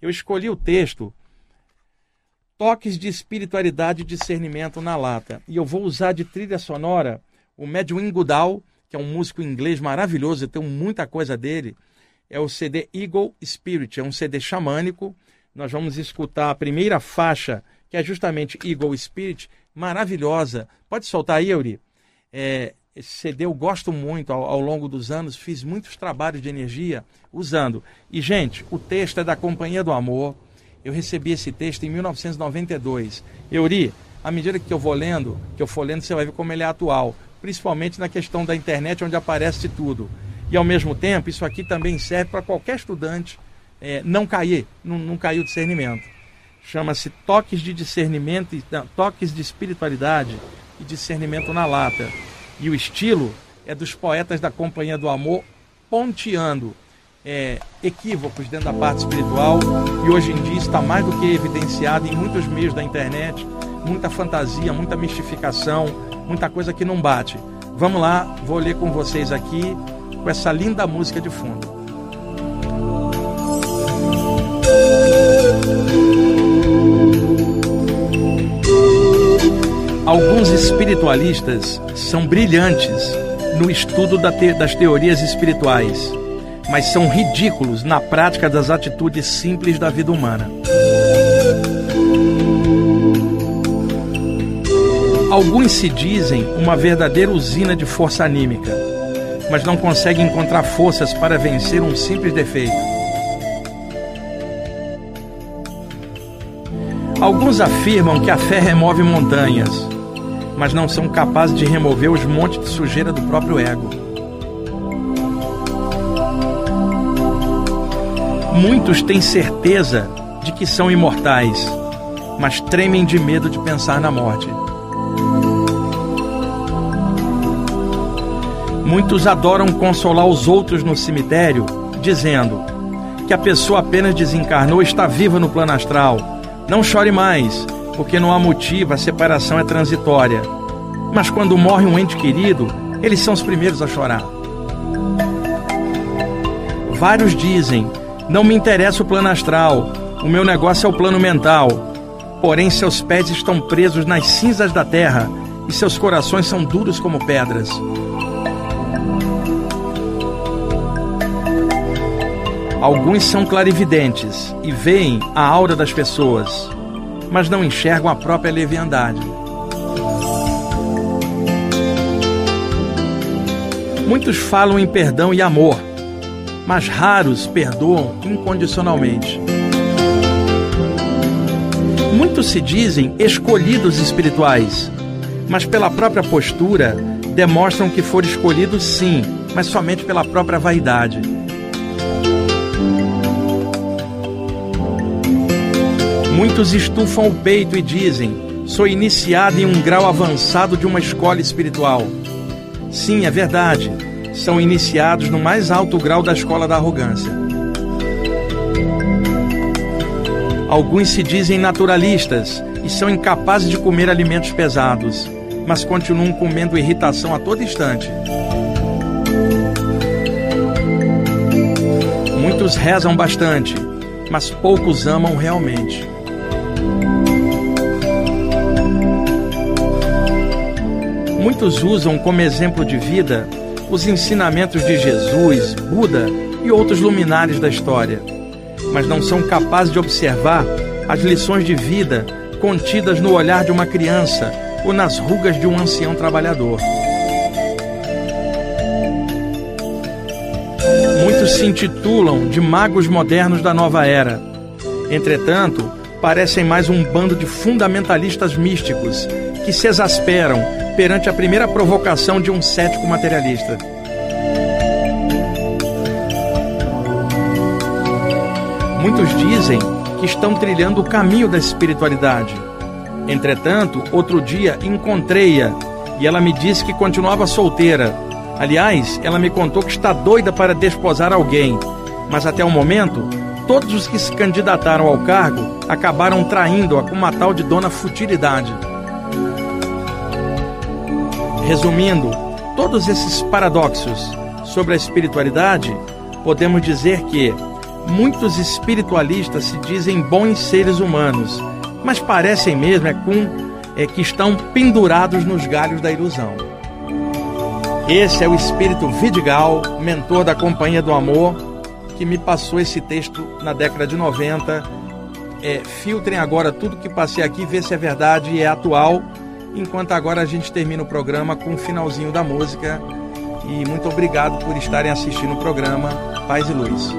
eu escolhi o texto Toques de Espiritualidade e Discernimento na Lata. E eu vou usar de trilha sonora o Medwin Goodall, que é um músico inglês maravilhoso, eu tenho muita coisa dele. É o CD Eagle Spirit, é um CD xamânico. Nós vamos escutar a primeira faixa, que é justamente Eagle Spirit, maravilhosa. Pode soltar aí, Euri? É, CD eu gosto muito ao, ao, longo dos anos, fiz muitos trabalhos de energia usando. E, gente, o texto é da Companhia do Amor. Eu recebi esse texto em 1992. Euri, à medida que eu vou lendo, que eu for lendo, você vai ver como ele é atual, principalmente na questão da internet, onde aparece tudo. E ao mesmo tempo, isso aqui também serve para qualquer estudante é, não cair, não, não cair o discernimento. Chama-se Toques de Discernimento, não, Toques de Espiritualidade e Discernimento na Lata e o estilo é dos poetas da Companhia do Amor, ponteando é, equívocos dentro da parte espiritual, e hoje em dia está mais do que evidenciado em muitos meios da internet, muita fantasia, muita mistificação, muita coisa que não bate. Vamos lá, vou ler com vocês aqui com essa linda música de fundo. Espiritualistas são brilhantes no estudo das teorias espirituais, mas são ridículos na prática das atitudes simples da vida humana. Alguns se dizem uma verdadeira usina de força anímica, mas não conseguem encontrar forças para vencer um simples defeito. Alguns afirmam que a fé remove montanhas, mas não são capazes de remover os montes de sujeira do próprio ego. Muitos têm certeza de que são imortais, mas tremem de medo de pensar na morte. Muitos adoram consolar os outros no cemitério, dizendo que a pessoa apenas desencarnou está viva no plano astral. Não chore mais, porque não há motivo, a separação é transitória. Mas quando morre um ente querido, eles são os primeiros a chorar. Vários dizem: não me interessa o plano astral, o meu negócio é o plano mental. Porém, seus pés estão presos nas cinzas da terra e seus corações são duros como pedras. Alguns são clarividentes e veem a aura das pessoas mas não enxergam a própria leviandade. Muitos falam em perdão e amor, mas raros perdoam incondicionalmente. Muitos se dizem escolhidos espirituais, mas pela própria postura demonstram que foram escolhidos sim, mas somente pela própria vaidade. Muitos estufam o peito e dizem: sou iniciado em um grau avançado de uma escola espiritual. Sim, é verdade. São iniciados no mais alto grau da escola da arrogância. Alguns se dizem naturalistas e são incapazes de comer alimentos pesados, mas continuam comendo irritação a todo instante. Muitos rezam bastante, mas poucos amam realmente. Muitos usam como exemplo de vida os ensinamentos de Jesus, Buda e outros luminares da história, mas não são capazes de observar as lições de vida contidas no olhar de uma criança ou nas rugas de um ancião trabalhador. Muitos se intitulam de magos modernos da nova era. Entretanto, parecem mais um bando de fundamentalistas místicos que se exasperam perante a primeira provocação de um cético materialista. Muitos dizem que estão trilhando o caminho da espiritualidade. Entretanto, outro dia encontrei-a e ela me disse que continuava solteira. Aliás, ela me contou que está doida para desposar alguém, mas até o momento, todos os que se candidataram ao cargo acabaram traindo-a com uma tal de dona futilidade. Resumindo, todos esses paradoxos sobre a espiritualidade, podemos dizer que Muitos espiritualistas se dizem bons seres humanos, mas parecem mesmo é com é que estão pendurados nos galhos da ilusão. Esse é o espírito Vidigal, mentor da Companhia do Amor, que me passou esse texto na década de 90. É, filtrem agora tudo que passei aqui, vê se é verdade e é atual. Enquanto agora a gente termina o programa com o finalzinho da música. E muito obrigado por estarem assistindo o programa Paz e Luz.